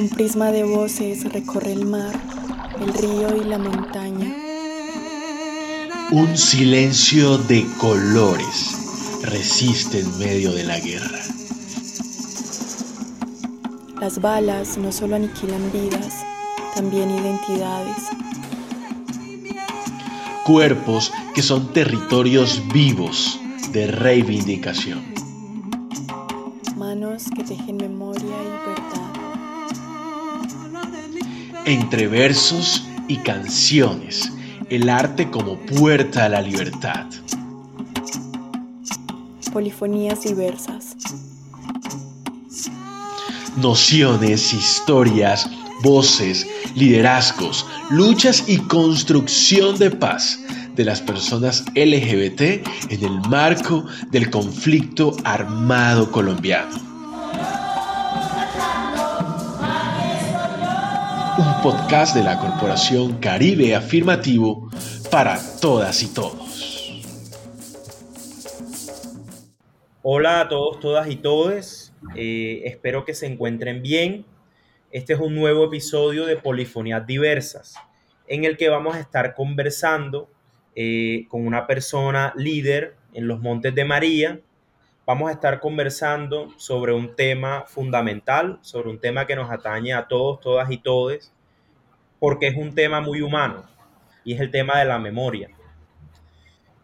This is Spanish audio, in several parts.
Un prisma de voces recorre el mar, el río y la montaña. Un silencio de colores resiste en medio de la guerra. Las balas no solo aniquilan vidas, también identidades. Cuerpos que son territorios vivos de reivindicación. Manos que tejen memoria y. Entre versos y canciones, el arte como puerta a la libertad. Polifonías diversas. Nociones, historias, voces, liderazgos, luchas y construcción de paz de las personas LGBT en el marco del conflicto armado colombiano. Podcast de la Corporación Caribe Afirmativo para todas y todos. Hola a todos, todas y todes. Eh, espero que se encuentren bien. Este es un nuevo episodio de Polifonías Diversas, en el que vamos a estar conversando eh, con una persona líder en los Montes de María. Vamos a estar conversando sobre un tema fundamental, sobre un tema que nos atañe a todos, todas y todes, porque es un tema muy humano y es el tema de la memoria.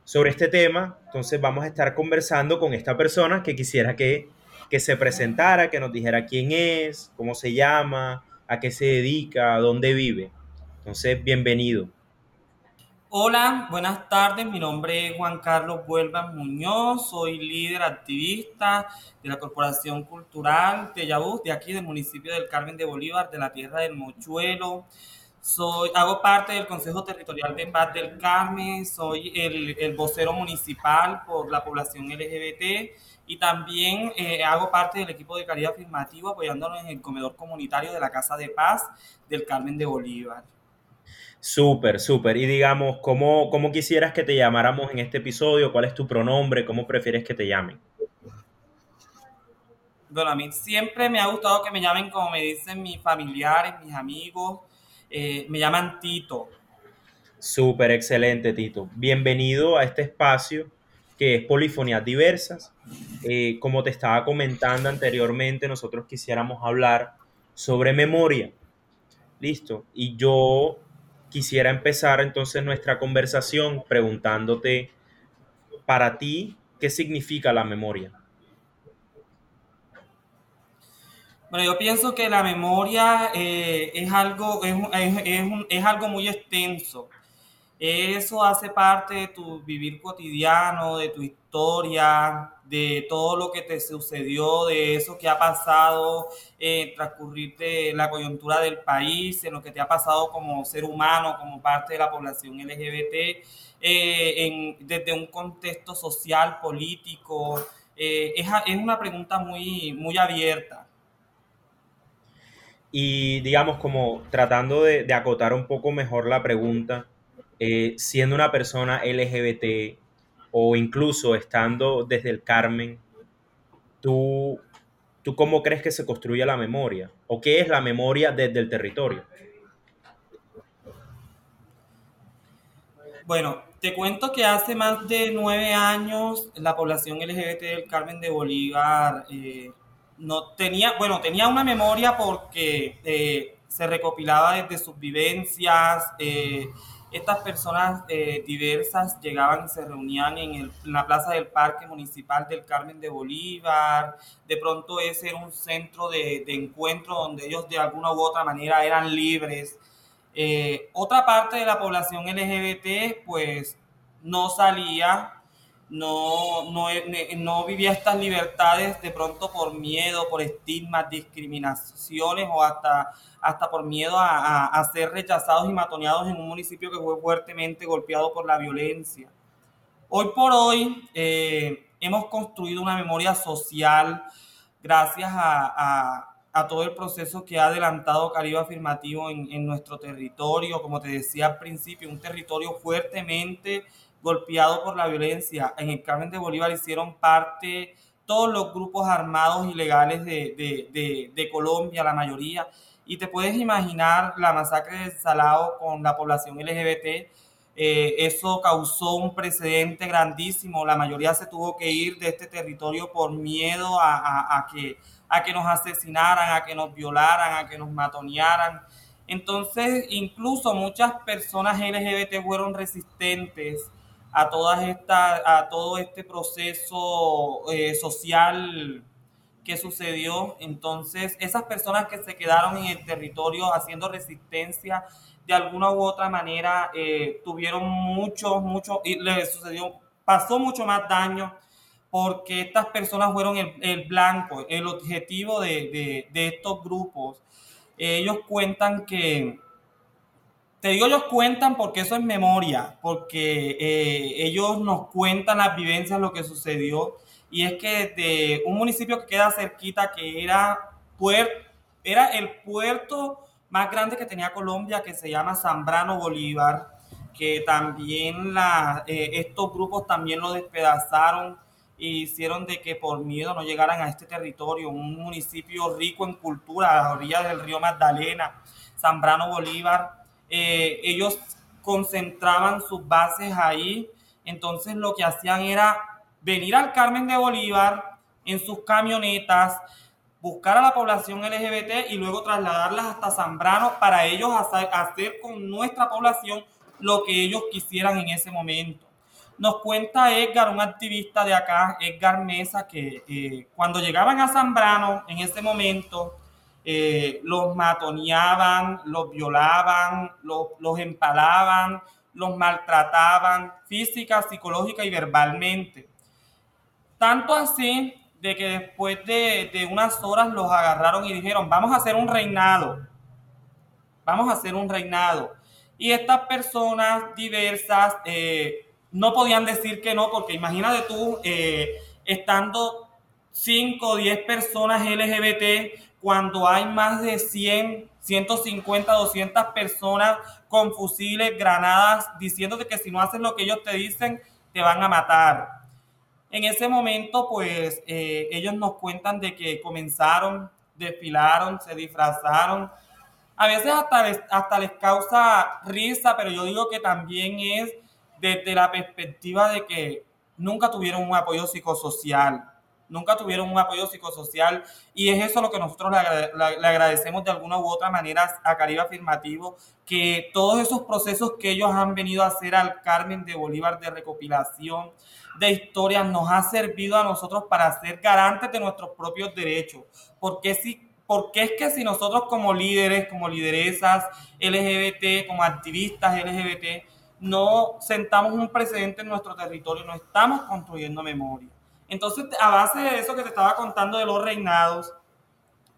Sobre este tema, entonces vamos a estar conversando con esta persona que quisiera que, que se presentara, que nos dijera quién es, cómo se llama, a qué se dedica, a dónde vive. Entonces, bienvenido. Hola, buenas tardes. Mi nombre es Juan Carlos Huelva Muñoz. Soy líder activista de la Corporación Cultural Tellabús, de aquí del municipio del Carmen de Bolívar, de la tierra del Mochuelo. Soy, hago parte del Consejo Territorial de Paz del Carmen. Soy el, el vocero municipal por la población LGBT y también eh, hago parte del equipo de calidad afirmativo apoyándonos en el comedor comunitario de la Casa de Paz del Carmen de Bolívar. Súper, súper. Y digamos, ¿cómo, ¿cómo quisieras que te llamáramos en este episodio? ¿Cuál es tu pronombre? ¿Cómo prefieres que te llamen? Bueno, a mí siempre me ha gustado que me llamen como me dicen mis familiares, mis amigos. Eh, me llaman Tito. Súper, excelente, Tito. Bienvenido a este espacio que es Polifonías Diversas. Eh, como te estaba comentando anteriormente, nosotros quisiéramos hablar sobre memoria. Listo. Y yo quisiera empezar entonces nuestra conversación preguntándote, para ti, ¿qué significa la memoria? Bueno, yo pienso que la memoria eh, es, algo, es, es, algo muy extenso. Eso hace parte de tu vivir cotidiano, de tu historia, de todo lo que te sucedió, de eso que ha pasado en transcurrir de la coyuntura del país, en lo que te ha pasado como ser humano, como parte de la población LGBT, eh, desde un contexto social, político. Eh, es, una pregunta muy, muy abierta. Y digamos, como tratando de, acotar un poco mejor la pregunta, eh, siendo una persona LGBT o incluso estando desde el Carmen, ¿tú, ¿tú cómo crees que se construye la memoria? ¿O qué es la memoria desde el territorio? Bueno, te cuento que hace más de nueve años la población LGBT del Carmen de Bolívar eh, no tenía, bueno, tenía una memoria porque eh, se recopilaba desde sus vivencias, eh, estas personas eh, diversas llegaban y se reunían en, la plaza del Parque Municipal del Carmen de Bolívar. De pronto ese era un centro de, encuentro donde ellos de alguna u otra manera eran libres. Otra parte de la población LGBT pues no salía, no, no, no vivía estas libertades de pronto por miedo, por estigmas, discriminaciones o hasta hasta por miedo a, a, a, ser rechazados y matoneados en un municipio que fue fuertemente golpeado por la violencia. Hoy por hoy eh, hemos construido una memoria social gracias a, a, todo el proceso que ha adelantado Caribe Afirmativo en, en nuestro territorio, como te decía al principio, un territorio fuertemente golpeado por la violencia. En el Carmen de Bolívar hicieron parte todos los grupos armados ilegales de, Colombia, la mayoría, Y te puedes imaginar la masacre de Salado con la población LGBT. Eh, eso causó un precedente grandísimo. La mayoría se tuvo que ir de este territorio por miedo a, que, a que nos asesinaran, a que nos violaran, a que nos matonearan. Entonces, incluso muchas personas LGBT fueron resistentes a todas estas, a todo este proceso eh, social que sucedió. Entonces, esas personas que se quedaron en el territorio haciendo resistencia de alguna u otra manera eh, tuvieron mucho, mucho, y les sucedió, pasó mucho más daño porque estas personas fueron el, blanco, el objetivo de, de estos grupos. Ellos cuentan que te digo, ellos cuentan porque eso es memoria, porque eh, ellos nos cuentan las vivencias, lo que sucedió. Y es que de un municipio que queda cerquita, que era, era el puerto más grande que tenía Colombia, que se llama Zambrano Bolívar, que también la, eh, estos grupos también lo despedazaron e hicieron de que por miedo no llegaran a este territorio, un municipio rico en cultura, a las orillas del río Magdalena, Zambrano Bolívar eh, ellos concentraban sus bases ahí, entonces lo que hacían era venir al Carmen de Bolívar en sus camionetas, buscar a la población LGBT y luego trasladarlas hasta Zambrano para ellos hacer, con nuestra población lo que ellos quisieran en ese momento. Nos cuenta Edgar, un activista de acá, Edgar Mesa, que eh, cuando llegaban a Zambrano en ese momento, eh, los matoneaban, los violaban, los, los empalaban, los maltrataban física, psicológica y verbalmente. Tanto así de que después de, unas horas los agarraron y dijeron, vamos a hacer un reinado, vamos a hacer un reinado. Y estas personas diversas eh, no podían decir que no, porque imagínate tú, eh, estando 5 o 10 personas LGBT cuando hay más de 100, 150, 200 personas con fusiles, granadas, diciéndote que si no haces lo que ellos te dicen, te van a matar. En ese momento, pues eh, ellos nos cuentan de que comenzaron, desfilaron, se disfrazaron. A veces hasta les, hasta les causa risa, pero yo digo que también es desde la perspectiva de que nunca tuvieron un apoyo psicosocial nunca tuvieron un apoyo psicosocial y es eso lo que nosotros le, agradecemos de alguna u otra manera a Caribe Afirmativo, que todos esos procesos que ellos han venido a hacer al Carmen de Bolívar de recopilación de historias nos ha servido a nosotros para ser garantes de nuestros propios derechos. Porque si porque es que si nosotros como líderes, como lideresas LGBT, como activistas LGBT, no sentamos un precedente en nuestro territorio, no estamos construyendo memoria. Entonces, a base de eso que te estaba contando de los reinados,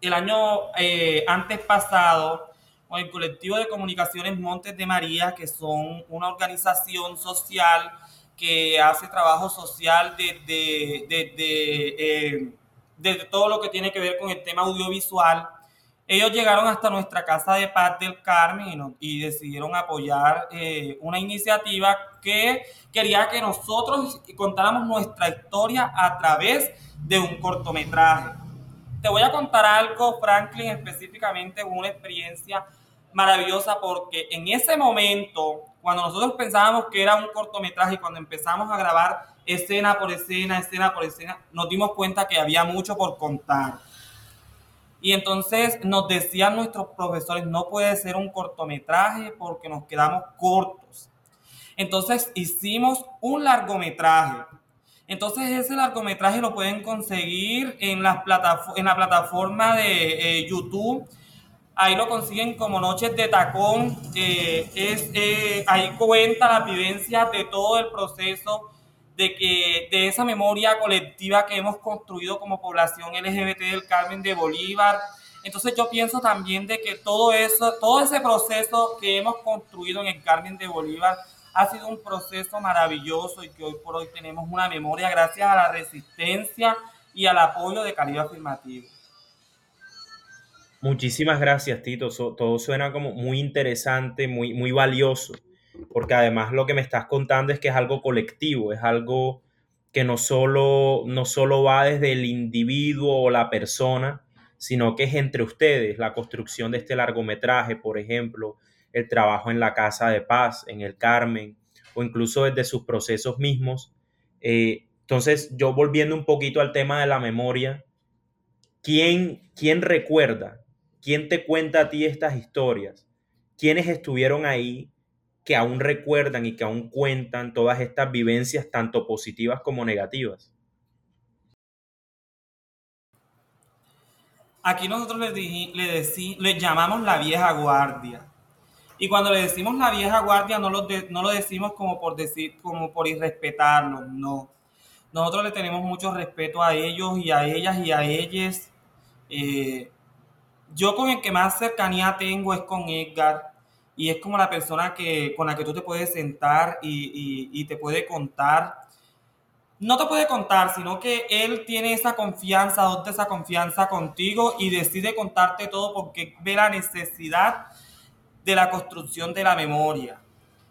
el año eh, antes pasado, con el colectivo de comunicaciones Montes de María, que son una organización social que hace trabajo social desde, de, eh, todo lo que tiene que ver con el tema audiovisual, ellos llegaron hasta nuestra casa de paz del Carmen y, decidieron apoyar eh, una iniciativa que quería que nosotros contáramos nuestra historia a través de un cortometraje. Te voy a contar algo, Franklin, específicamente una experiencia maravillosa porque en ese momento, cuando nosotros pensábamos que era un cortometraje y cuando empezamos a grabar escena por escena, escena por escena, nos dimos cuenta que había mucho por contar y entonces nos decían nuestros profesores, no puede ser un cortometraje porque nos quedamos cortos. Entonces hicimos un largometraje. Entonces ese largometraje lo pueden conseguir en, las en la plataforma de eh, YouTube. Ahí lo consiguen como Noches de Tacón. Eh, eh, ahí cuenta la vivencia de todo el proceso de que de esa memoria colectiva que hemos construido como población LGBT del Carmen de Bolívar. Entonces yo pienso también de que todo eso, todo ese proceso que hemos construido en el Carmen de Bolívar ha sido un proceso maravilloso y que hoy por hoy tenemos una memoria gracias a la resistencia y al apoyo de Caribe Afirmativo. Muchísimas gracias, Tito. todo suena como muy interesante, muy, muy valioso porque además lo que me estás contando es que es algo colectivo, es algo que no solo, no solo va desde el individuo o la persona, sino que es entre ustedes, la construcción de este largometraje, por ejemplo, el trabajo en la Casa de Paz, en el Carmen, o incluso desde sus procesos mismos. Eh, entonces, yo volviendo un poquito al tema de la memoria, ¿quién, ¿quién recuerda? ¿Quién te cuenta a ti estas historias? ¿Quiénes estuvieron ahí que aún recuerdan y que aún cuentan todas estas vivencias, tanto positivas como negativas? Aquí nosotros le, le, le llamamos la vieja guardia. Y cuando le decimos la vieja guardia, no lo, no lo decimos como por decir, como por irrespetarlos, no. Nosotros le tenemos mucho respeto a ellos y a ellas y a ellas. Eh, yo con el que más cercanía tengo es con Edgar y es como la persona que, con la que tú te puedes sentar y, y te puede contar no te puede contar, sino que él tiene esa confianza, adopta esa confianza contigo y decide contarte todo porque ve la necesidad de la construcción de la memoria.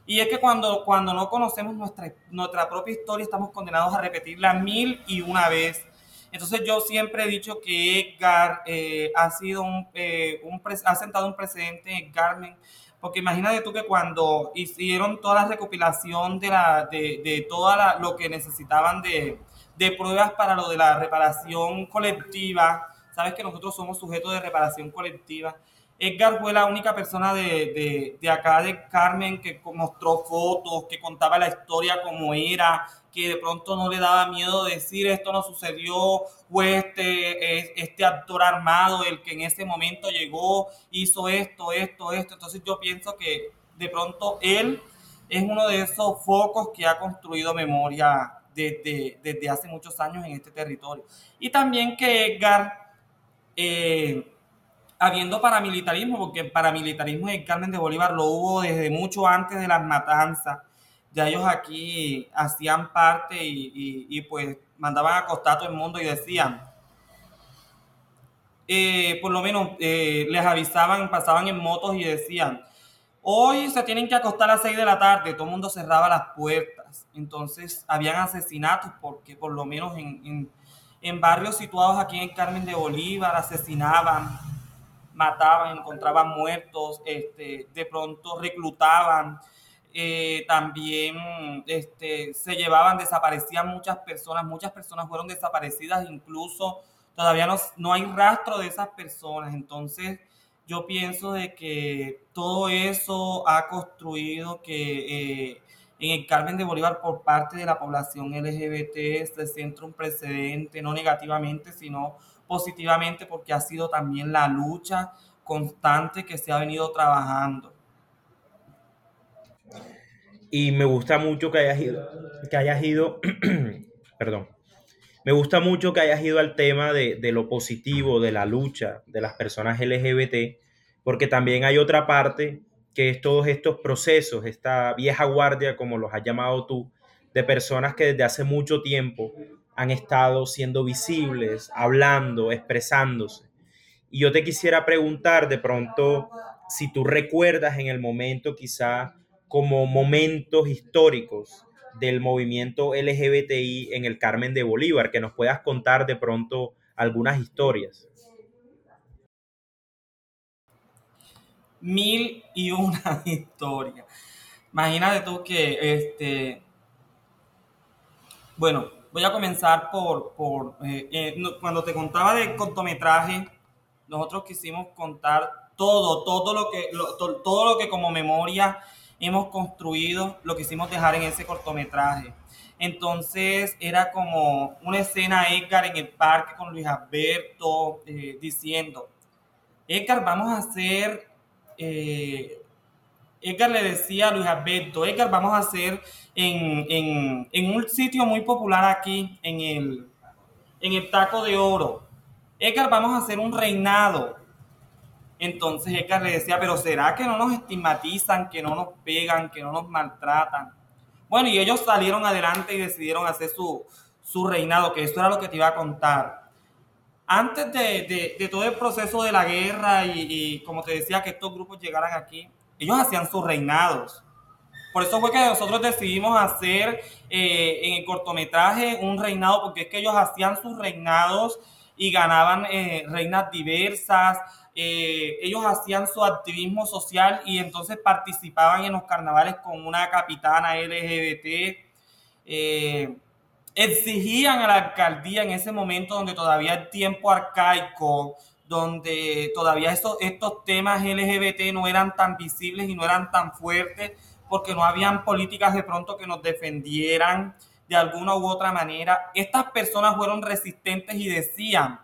Y es que cuando, cuando no conocemos nuestra, nuestra propia historia, estamos condenados a repetirla mil y una vez. Entonces yo siempre he dicho que Edgar eh, ha sido un, eh, ha sentado un precedente en Carmen porque imagínate tú que cuando hicieron toda la recopilación de, la, de, de toda lo que necesitaban de, de pruebas para lo de la reparación colectiva, sabes que nosotros somos sujetos de reparación colectiva, Edgar fue la única persona de, de, acá de Carmen que mostró fotos, que contaba la historia como era, que de pronto no le daba miedo decir esto no sucedió, fue este, este actor armado el que en ese momento llegó, hizo esto, esto, esto. Entonces yo pienso que de pronto él es uno de esos focos que ha construido memoria desde, desde hace muchos años en este territorio. Y también que Edgar... Eh, habiendo paramilitarismo, porque el paramilitarismo en Carmen de Bolívar lo hubo desde mucho antes de las matanzas. Ya ellos aquí hacían parte y, pues mandaban a acostar a todo el mundo y decían, eh, por lo menos eh, les avisaban, pasaban en motos y decían, hoy se tienen que acostar a las 6 de la tarde, todo el mundo cerraba las puertas. Entonces habían asesinatos porque por lo menos en, en, barrios situados aquí en Carmen de Bolívar asesinaban mataban, encontraban muertos, este, de pronto reclutaban, eh, también este, se llevaban, desaparecían muchas personas, muchas personas fueron desaparecidas, incluso todavía no, no hay rastro de esas personas, entonces yo pienso de que todo eso ha construido que eh, en el Carmen de Bolívar por parte de la población LGBT se centra un precedente, no negativamente, sino positivamente porque ha sido también la lucha constante que se ha venido trabajando. Y me gusta mucho que hayas ido, que hayas ido, perdón, me gusta mucho que hayas ido al tema de, de, lo positivo, de la lucha de las personas LGBT, porque también hay otra parte que es todos estos procesos, esta vieja guardia, como los has llamado tú, de personas que desde hace mucho tiempo han estado siendo visibles, hablando, expresándose. Y yo te quisiera preguntar de pronto si tú recuerdas en el momento quizá como momentos históricos del movimiento LGBTI en el Carmen de Bolívar, que nos puedas contar de pronto algunas historias. Mil y una historias. Imagínate tú que, este, bueno, voy a comenzar por, por eh, eh, cuando te contaba del cortometraje, nosotros quisimos contar todo, todo lo que, todo lo que como memoria hemos construido, lo quisimos dejar en ese cortometraje. Entonces era como una escena Edgar en el parque con Luis Alberto eh, diciendo, Edgar, vamos a hacer Edgar le decía a Luis Alberto, Edgar, vamos a hacer en, un sitio muy popular aquí, en el, en el Taco de Oro. Edgar, vamos a hacer un reinado. Entonces Edgar le decía, pero ¿será que no nos estigmatizan, que no nos pegan, que no nos maltratan? Bueno, y ellos salieron adelante y decidieron hacer su, reinado, que eso era lo que te iba a contar. Antes de, todo el proceso de la guerra y, y como te decía, que estos grupos llegaran aquí, ellos hacían sus reinados. Por eso fue que nosotros decidimos hacer eh, en el cortometraje un reinado, porque es que ellos hacían sus reinados y ganaban eh, reinas diversas. Eh, ellos hacían su activismo social y entonces participaban en los carnavales con una capitana LGBT. Eh, exigían a la alcaldía en ese momento donde todavía el tiempo arcaico, donde todavía estos, estos temas LGBT no eran tan visibles y no eran tan fuertes, porque no habían políticas de pronto que nos defendieran de alguna u otra manera. Estas personas fueron resistentes y decían,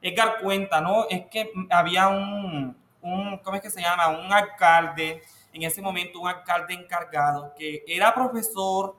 Edgar cuenta, ¿no? Es que había un, un, ¿cómo es que se llama? Un alcalde, en ese momento un alcalde encargado, que era profesor,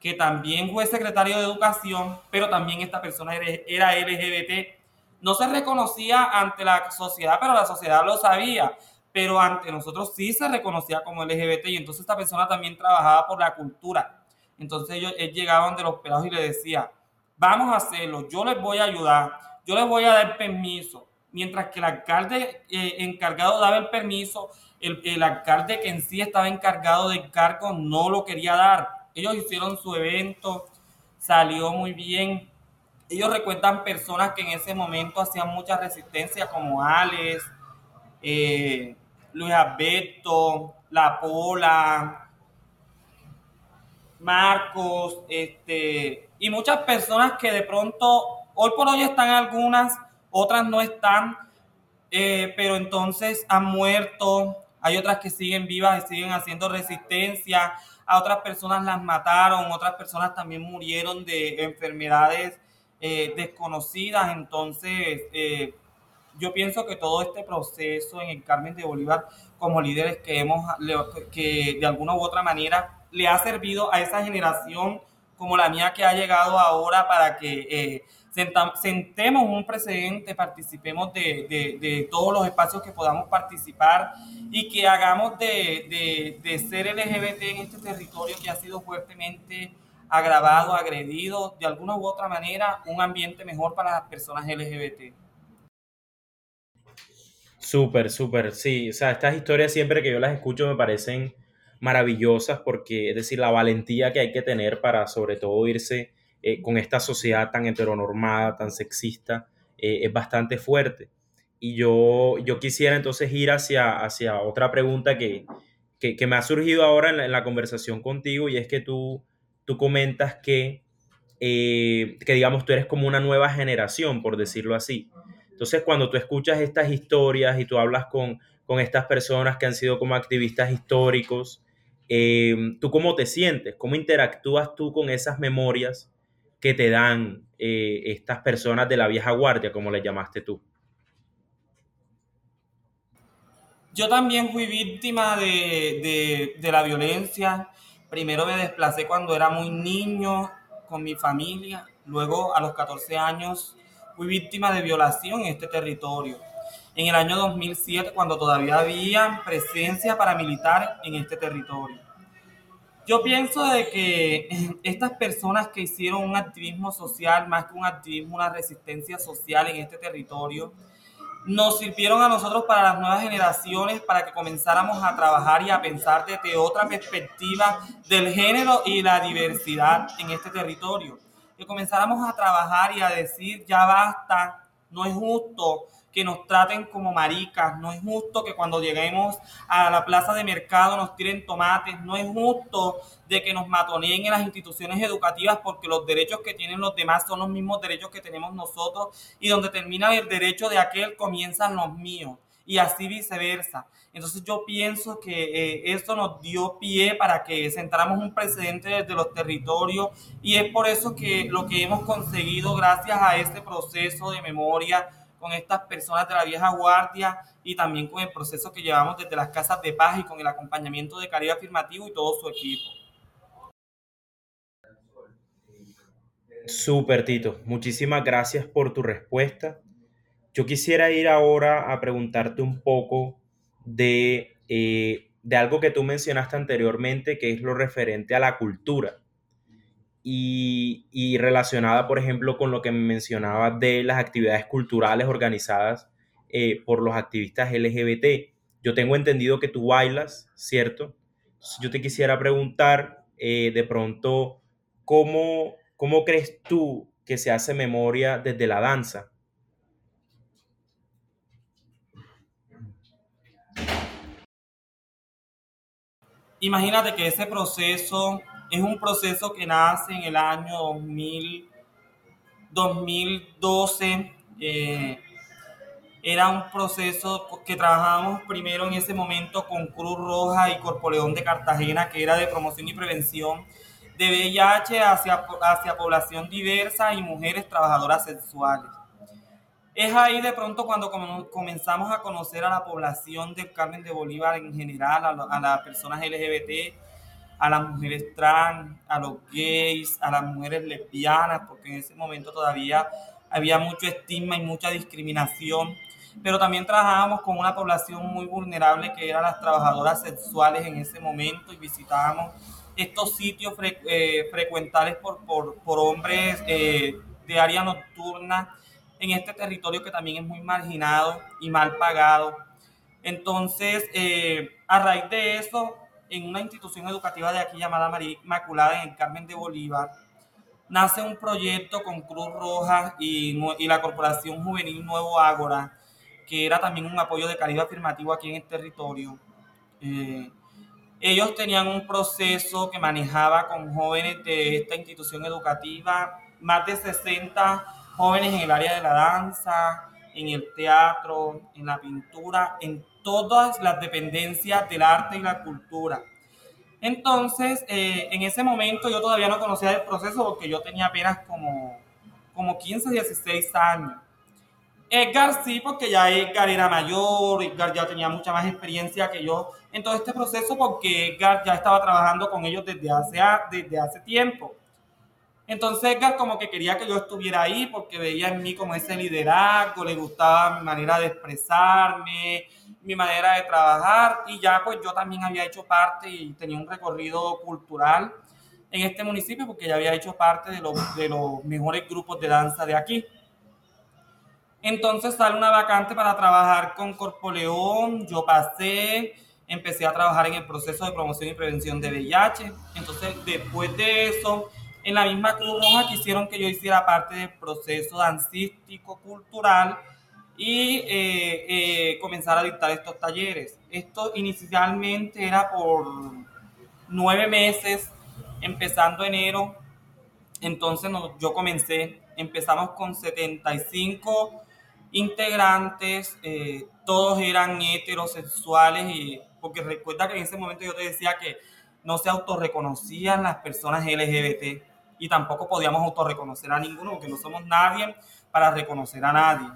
que también fue secretario de educación, pero también esta persona era LGBT. No se reconocía ante la sociedad, pero la sociedad lo sabía. Pero ante nosotros sí se reconocía como LGBT y entonces esta persona también trabajaba por la cultura. Entonces ellos llegaban de los pelados y le decía, vamos a hacerlo, yo les voy a ayudar, yo les voy a dar permiso. Mientras que el alcalde eh, encargado daba el permiso, el, el alcalde que en sí estaba encargado del cargo no lo quería dar ellos hicieron su evento, salió muy bien. Ellos recuerdan personas que en ese momento hacían mucha resistencia, como Alex, eh, Luis Alberto, La Pola, Marcos, este, y muchas personas que de pronto, hoy por hoy están algunas, otras no están, eh, pero entonces han muerto, hay otras que siguen vivas y siguen haciendo resistencia, a otras personas las mataron, otras personas también murieron de enfermedades eh, desconocidas. Entonces, eh, yo pienso que todo este proceso en el Carmen de Bolívar, como líderes que hemos, que de alguna u otra manera le ha servido a esa generación como la mía que ha llegado ahora para que eh, sentemos un precedente, participemos de, todos los espacios que podamos participar y que hagamos de, ser LGBT en este territorio que ha sido fuertemente agravado, agredido, de alguna u otra manera, un ambiente mejor para las personas LGBT. Súper, súper, sí. O sea, estas historias siempre que yo las escucho me parecen maravillosas porque, es decir, la valentía que hay que tener para sobre todo irse eh, con esta sociedad tan heteronormada, tan sexista, eh, es bastante fuerte. Y yo, yo quisiera entonces ir hacia, hacia otra pregunta que, que, me ha surgido ahora en la, conversación contigo y es que tú, tú comentas que, eh, que, digamos, tú eres como una nueva generación, por decirlo así. Entonces, cuando tú escuchas estas historias y tú hablas con, con estas personas que han sido como activistas históricos, ¿tú cómo te sientes? ¿Cómo interactúas tú con esas memorias que te dan eh, estas personas de la vieja guardia, como le llamaste tú? Yo también fui víctima de, de, la violencia. Primero me desplacé cuando era muy niño con mi familia. Luego, a los 14 años, fui víctima de violación en este territorio. En el año 2007, cuando todavía había presencia paramilitar en este territorio. Yo pienso de que estas personas que hicieron un activismo social, más que un activismo, una resistencia social en este territorio, nos sirvieron a nosotros para las nuevas generaciones, para que comenzáramos a trabajar y a pensar desde otra perspectiva del género y la diversidad en este territorio. Que comenzáramos a trabajar y a decir, ya basta, no es justo que nos traten como maricas, no es justo que cuando lleguemos a la plaza de mercado nos tiren tomates, no es justo de que nos matoneen en las instituciones educativas porque los derechos que tienen los demás son los mismos derechos que tenemos nosotros y donde termina el derecho de aquel comienzan los míos. Y así viceversa. Entonces yo pienso que eh, esto nos dio pie para que sentáramos un precedente desde los territorios y es por eso que lo que hemos conseguido gracias a este proceso de memoria con estas personas de la vieja guardia y también con el proceso que llevamos desde las casas de paz y con el acompañamiento de Caribe Afirmativo y todo su equipo. Súper, Tito. Muchísimas gracias por tu respuesta. Yo quisiera ir ahora a preguntarte un poco de, eh, de algo que tú mencionaste anteriormente, que es lo referente a la cultura y, relacionada, por ejemplo, con lo que mencionaba de las actividades culturales organizadas eh, por los activistas LGBT. Yo tengo entendido que tú bailas, ¿cierto? Yo te quisiera preguntar eh, de pronto, ¿cómo, ¿cómo crees tú que se hace memoria desde la danza? Imagínate que ese proceso es un proceso que nace en el año 2000, 2012. Eh, era un proceso que trabajábamos primero en ese momento con Cruz Roja y Corpoleón de Cartagena, que era de promoción y prevención de VIH hacia, hacia población diversa y mujeres trabajadoras sexuales. Es ahí de pronto cuando comenzamos a conocer a la población del Carmen de Bolívar en general, a, las personas LGBT, a las mujeres trans, a los gays, a las mujeres lesbianas, porque en ese momento todavía había mucho estigma y mucha discriminación, pero también trabajábamos con una población muy vulnerable que eran las trabajadoras sexuales en ese momento y visitábamos estos sitios eh, frecuentables por, por, hombres eh, de área nocturna en este territorio que también es muy marginado y mal pagado. Entonces, eh, a raíz de eso, en una institución educativa de aquí llamada María Inmaculada en el Carmen de Bolívar, nace un proyecto con Cruz Roja y, y la Corporación Juvenil Nuevo Ágora, que era también un apoyo de calidad afirmativo aquí en el territorio. Eh, ellos tenían un proceso que manejaba con jóvenes de esta institución educativa, más de 60 jóvenes en el área de la danza, en el teatro, en la pintura, en todas las dependencias del arte y la cultura. Entonces, eh, en ese momento yo todavía no conocía el proceso porque yo tenía apenas como, como 15, 16 años. Edgar sí, porque ya Edgar era mayor, Edgar ya tenía mucha más experiencia que yo en todo este proceso porque Edgar ya estaba trabajando con ellos desde hace, desde hace tiempo. Entonces Edgar como que quería que yo estuviera ahí porque veía en mí como ese liderazgo, le gustaba mi manera de expresarme, mi manera de trabajar y ya pues yo también había hecho parte y tenía un recorrido cultural en este municipio porque ya había hecho parte de los, de los mejores grupos de danza de aquí. Entonces sale una vacante para trabajar con Corpoleón, yo pasé, empecé a trabajar en el proceso de promoción y prevención de VIH. Entonces después de eso en la misma Cruz Roja quisieron que yo hiciera parte del proceso dancístico cultural y eh, eh, comenzar a dictar estos talleres. Esto inicialmente era por nueve meses, empezando enero. Entonces yo comencé, empezamos con 75 integrantes, eh, todos eran heterosexuales, y, porque recuerda que en ese momento yo te decía que no se autorreconocían las personas LGBT y tampoco podíamos autorreconocer a ninguno porque no somos nadie para reconocer a nadie.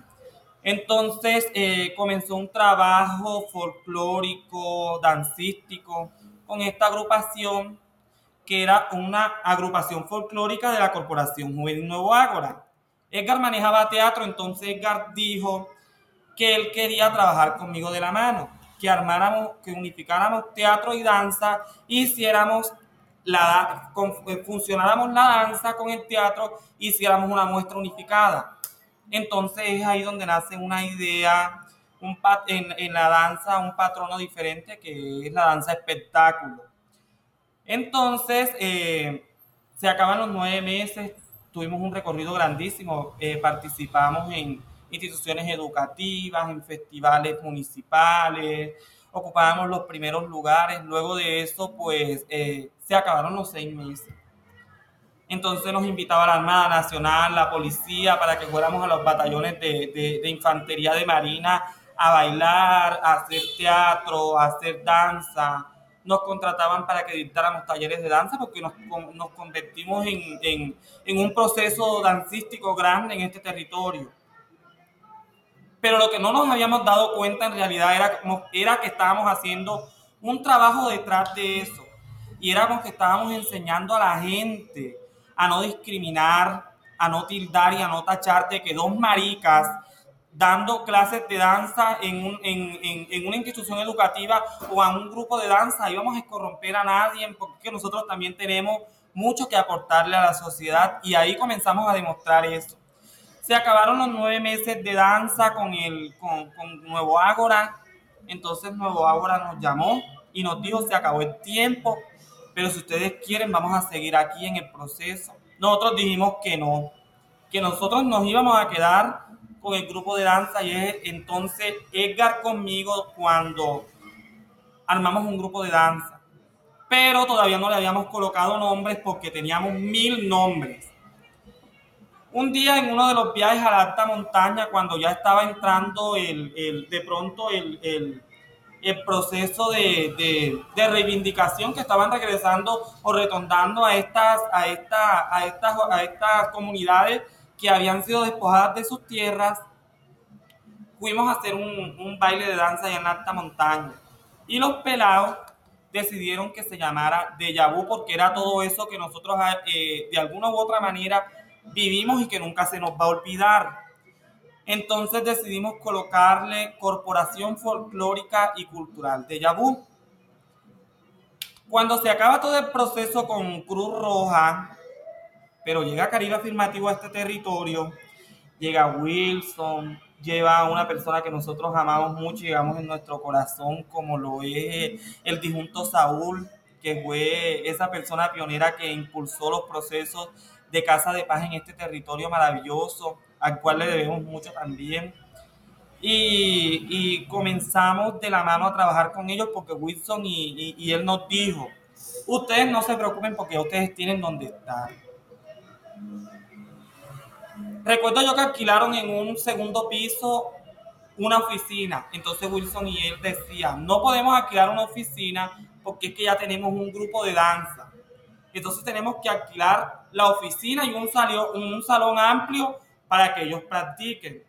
Entonces eh, comenzó un trabajo folclórico, dancístico, con esta agrupación que era una agrupación folclórica de la Corporación Juvenil Nuevo Ágora. Edgar manejaba teatro, entonces Edgar dijo que él quería trabajar conmigo de la mano, que armáramos, que unificáramos teatro y danza, hiciéramos la, eh, funcionáramos la danza con el teatro, hiciéramos una muestra unificada. Entonces es ahí donde nace una idea un en, en, la danza, un patrono diferente que es la danza espectáculo. Entonces eh, se acaban los nueve meses, tuvimos un recorrido grandísimo, eh, participamos en instituciones educativas, en festivales municipales, ocupábamos los primeros lugares. Luego de eso, pues eh, se acabaron los seis meses. Entonces nos invitaba la Armada Nacional, la policía, para que fuéramos a los batallones de, infantería de Marina a bailar, a hacer teatro, a hacer danza. Nos contrataban para que dictáramos talleres de danza porque nos, convertimos en, un proceso dancístico grande en este territorio pero lo que no nos habíamos dado cuenta en realidad era, era que estábamos haciendo un trabajo detrás de eso. Y éramos que estábamos enseñando a la gente a no discriminar, a no tildar y a no tachar de que dos maricas dando clases de danza en, en, en, una institución educativa o a un grupo de danza íbamos a corromper a nadie porque nosotros también tenemos mucho que aportarle a la sociedad y ahí comenzamos a demostrar eso. Se acabaron los nueve meses de danza con, el, con, con Nuevo Ágora. Entonces Nuevo Ágora nos llamó y nos dijo, se acabó el tiempo, pero si ustedes quieren, vamos a seguir aquí en el proceso. Nosotros dijimos que no, que nosotros nos íbamos a quedar con el grupo de danza y es entonces Edgar conmigo cuando armamos un grupo de danza. pero todavía no le habíamos colocado nombres porque teníamos mil nombres. Un día en uno de los viajes a la alta montaña, cuando ya estaba entrando el, de pronto el, el, el proceso de, de, reivindicación que estaban regresando o retornando a estas, a, esta, a, estas, a estas comunidades que habían sido despojadas de sus tierras, fuimos a hacer un, baile de danza en alta montaña. Y los pelados decidieron que se llamara Deja Vu porque era todo eso que nosotros eh, de alguna u otra manera vivimos y que nunca se nos va a olvidar. Entonces decidimos colocarle Corporación Folclórica y Cultural de Yabú. Cuando se acaba todo el proceso con Cruz Roja, pero llega Caribe Afirmativo a este territorio, llega Wilson, lleva una persona que nosotros amamos mucho y llevamos en nuestro corazón, como lo es el disjunto Saúl, que fue esa persona pionera que impulsó los procesos de Casa de Paz en este territorio maravilloso al cual le debemos mucho también. Y, y, comenzamos de la mano a trabajar con ellos porque Wilson y, y, y, él nos dijo, ustedes no se preocupen porque ustedes tienen donde estar. Recuerdo yo que alquilaron en un segundo piso una oficina. Entonces Wilson y él decían, no podemos alquilar una oficina porque es que ya tenemos un grupo de danza. Entonces tenemos que alquilar la oficina y un, salón, un salón amplio para que ellos practiquen.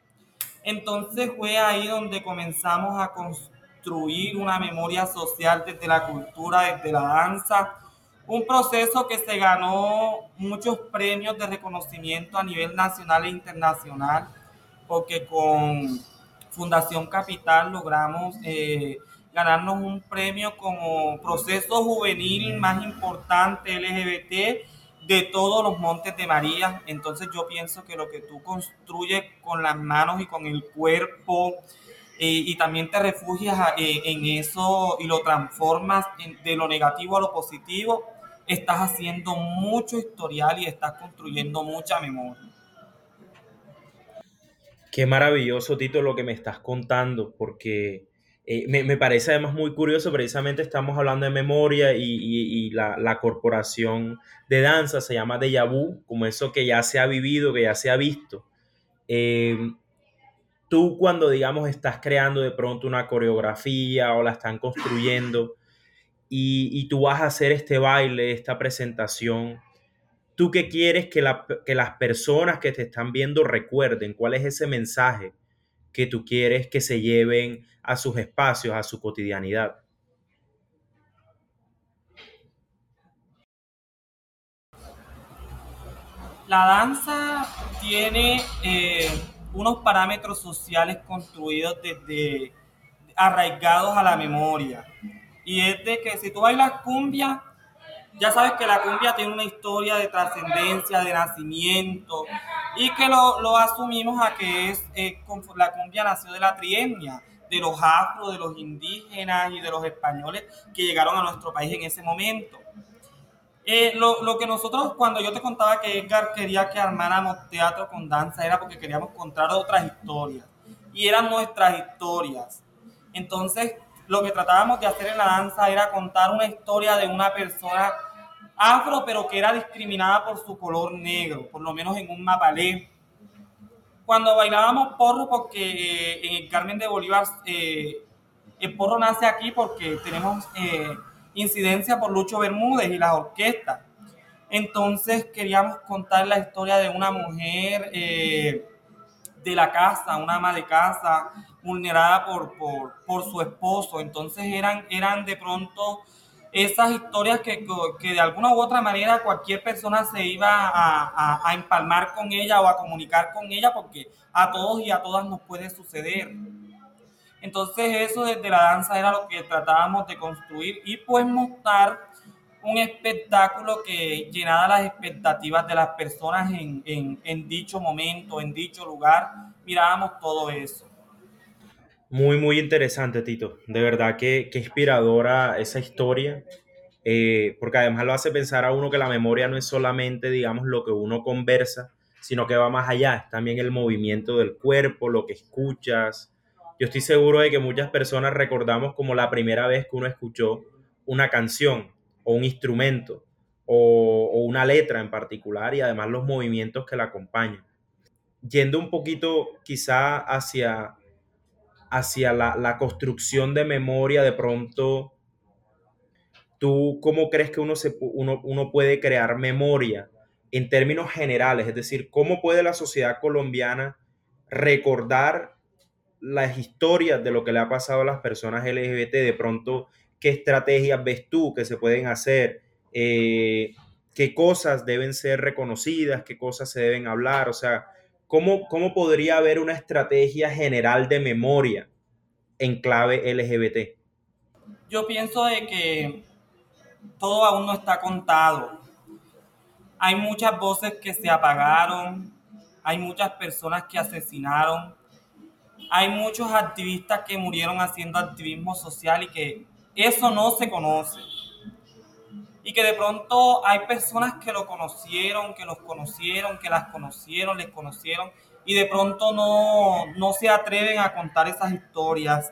Entonces fue ahí donde comenzamos a construir una memoria social desde la cultura, desde la danza, un proceso que se ganó muchos premios de reconocimiento a nivel nacional e internacional, porque con Fundación Capital logramos eh, ganarnos un premio como proceso juvenil más importante LGBT de todos los montes de María. Entonces yo pienso que lo que tú construyes con las manos y con el cuerpo eh, y también te refugias eh, en eso y lo transformas de lo negativo a lo positivo, estás haciendo mucho historial y estás construyendo mucha memoria. Qué maravilloso, Tito, lo que me estás contando, porque eh, me, me, parece además muy curioso, precisamente estamos hablando de memoria y, y, la, la, corporación de danza se llama Deja Vu, como eso que ya se ha vivido, que ya se ha visto. Eh, tú cuando, digamos, estás creando de pronto una coreografía o la están construyendo y, y tú vas a hacer este baile, esta presentación, ¿tú qué quieres que, la, que las personas que te están viendo recuerden? ¿Cuál es ese mensaje? Que tú quieres que se lleven a sus espacios, a su cotidianidad. La danza tiene eh, unos parámetros sociales construidos desde arraigados a la memoria. Y es de que si tú bailas cumbia, ya sabes que la cumbia tiene una historia de trascendencia, de nacimiento, y que lo, lo asumimos a que es eh, la cumbia nació de la triennia, de los afro, de los indígenas y de los españoles que llegaron a nuestro país en ese momento. Eh, lo, lo, que nosotros, cuando yo te contaba que Edgar quería que armáramos teatro con danza, era porque queríamos contar otras historias. Y eran nuestras historias. Entonces, lo que tratábamos de hacer en la danza era contar una historia de una persona afro, pero que era discriminada por su color negro, por lo menos en un mapalé. Cuando bailábamos porro, porque eh, en el Carmen de Bolívar, eh, el porro nace aquí porque tenemos eh, incidencia por Lucho Bermúdez y las orquestas. Entonces queríamos contar la historia de una mujer eh, de la casa, una ama de casa, vulnerada por, por, por su esposo. Entonces eran, eran de pronto esas historias que, que, de alguna u otra manera cualquier persona se iba a, a, a, empalmar con ella o a comunicar con ella porque a todos y a todas nos puede suceder. Entonces eso desde la danza era lo que tratábamos de construir y pues mostrar un espectáculo que llenara las expectativas de las personas en, dicho momento, en dicho lugar. Mirábamos todo eso. Muy, muy interesante, Tito. De verdad que, que inspiradora esa historia, eh, porque además lo hace pensar a uno que la memoria no es solamente, digamos, lo que uno conversa, sino que va más allá, también el movimiento del cuerpo, lo que escuchas. Yo estoy seguro de que muchas personas recordamos como la primera vez que uno escuchó una canción, o un instrumento o, una letra en particular y además los movimientos que la acompañan. Yendo un poquito quizá hacia, hacia la, construcción de memoria, de pronto, ¿tú cómo crees que uno, se, uno, uno puede crear memoria en términos generales? Es decir, ¿cómo puede la sociedad colombiana recordar las historias de lo que le ha pasado a las personas LGBT? De pronto, ¿qué estrategias ves tú que se pueden hacer? Eh, qué cosas deben ser reconocidas, qué cosas se deben hablar, o sea, ¿cómo, cómo podría haber una estrategia general de memoria en clave LGBT? Yo pienso de que todo aún no está contado. Hay muchas voces que se apagaron, hay muchas personas que asesinaron, hay muchos activistas que murieron haciendo activismo social y que eso no se conoce y que de pronto hay personas que lo conocieron, que los conocieron, que las conocieron, les conocieron y de pronto no, no se atreven a contar esas historias.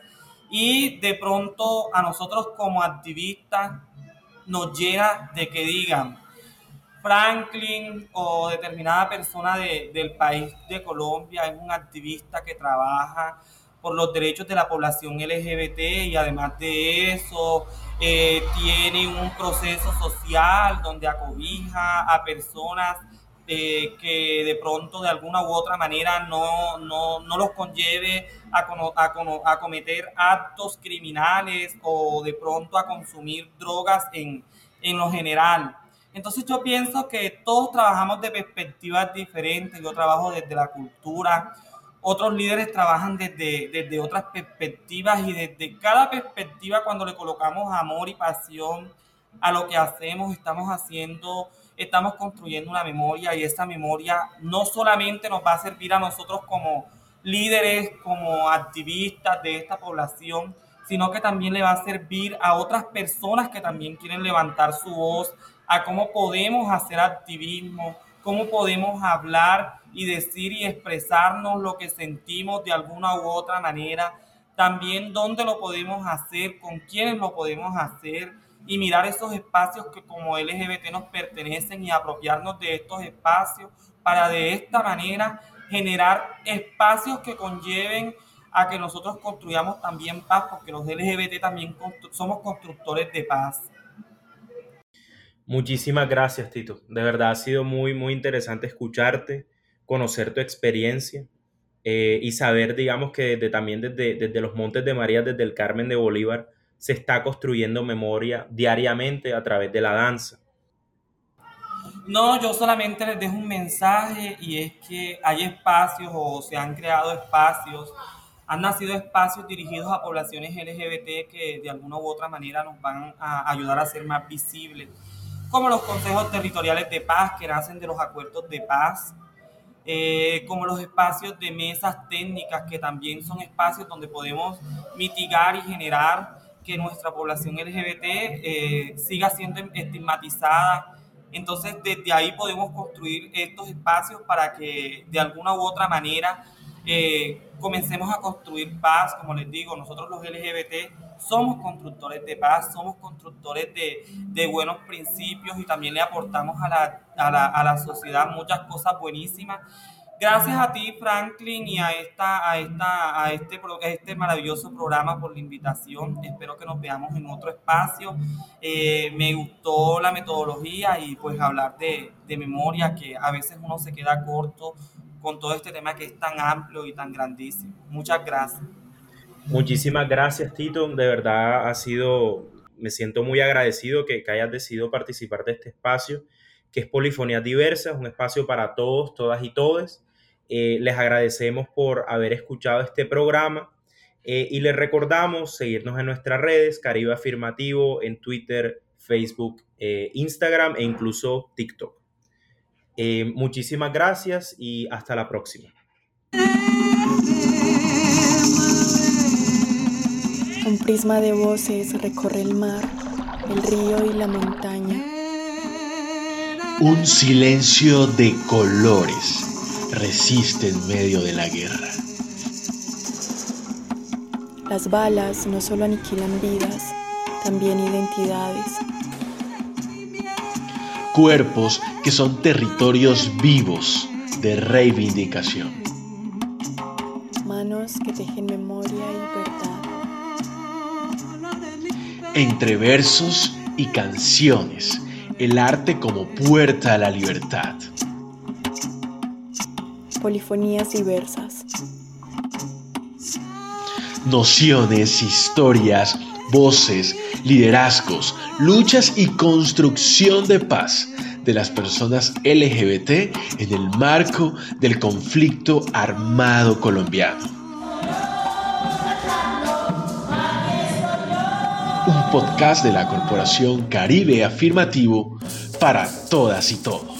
Y de pronto a nosotros como activistas nos llega de que digan, Franklin o determinada persona del país de Colombia es un activista que trabaja por los derechos de la población LGBT y además de eso eh, tiene un proceso social donde acobija a personas eh, que de pronto de alguna u otra manera no, no, no los conlleve a, a, a, cometer actos criminales o de pronto a consumir drogas en, en lo general. Entonces yo pienso que todos trabajamos de perspectivas diferentes. Yo trabajo desde la cultura, otros líderes trabajan desde, desde otras perspectivas y desde cada perspectiva cuando le colocamos amor y pasión a lo que hacemos, estamos haciendo, estamos construyendo una memoria y esa memoria no solamente nos va a servir a nosotros como líderes, como activistas de esta población, sino que también le va a servir a otras personas que también quieren levantar su voz, a cómo podemos hacer activismo, cómo podemos hablar y decir y expresarnos lo que sentimos de alguna u otra manera, también dónde lo podemos hacer, con quiénes lo podemos hacer y mirar esos espacios que como LGBT nos pertenecen y apropiarnos de estos espacios para de esta manera generar espacios que conlleven a que nosotros construyamos también paz, porque los LGBT también somos constructores de paz. Muchísimas gracias, Tito. De verdad ha sido muy, muy interesante escucharte, conocer tu experiencia eh, y saber, digamos, que desde, también desde, desde los Montes de María, desde el Carmen de Bolívar, se está construyendo memoria diariamente a través de la danza. No, yo solamente les dejo un mensaje y es que hay espacios o se han creado espacios, han nacido espacios dirigidos a poblaciones LGBT que de alguna u otra manera nos van a ayudar a ser más visibles como los consejos territoriales de paz que nacen de los acuerdos de paz, eh, como los espacios de mesas técnicas que también son espacios donde podemos mitigar y generar que nuestra población LGBT eh, siga siendo estigmatizada. Entonces, desde ahí podemos construir estos espacios para que de alguna u otra manera eh, comencemos a construir paz, como les digo, nosotros los LGBT somos constructores de paz, somos constructores de, de buenos principios y también le aportamos a la, a, la, a la, sociedad muchas cosas buenísimas. Gracias a ti, Franklin, y a, esta, a, esta, a este, este maravilloso programa por la invitación. Espero que nos veamos en otro espacio. Eh, me gustó la metodología y pues hablar de, de memoria, que a veces uno se queda corto con todo este tema que es tan amplio y tan grandísimo. Muchas gracias. Muchísimas gracias, Tito. De verdad ha sido, me siento muy agradecido que, hayas decidido participar de este espacio, que es Polifonía Diversa, un espacio para todos, todas y todes. Eh, les agradecemos por haber escuchado este programa eh, y les recordamos seguirnos en nuestras redes, Caribe Afirmativo, en Twitter, Facebook, eh, Instagram e incluso TikTok. muchísimas gracias y hasta la próxima. Un prisma de voces recorre el mar, el río y la montaña. Un silencio de colores resiste en medio de la guerra. Las balas no solo aniquilan vidas, también identidades. cuerpos que son territorios vivos de reivindicación. Manos que tejen memoria Entre versos y canciones, el arte como puerta a la libertad. Polifonías diversas. Nociones, historias, voces, liderazgos, luchas y construcción de paz de las personas LGBT en el marco del conflicto armado colombiano. Podcast de la Corporación Caribe Afirmativo para todas y todos.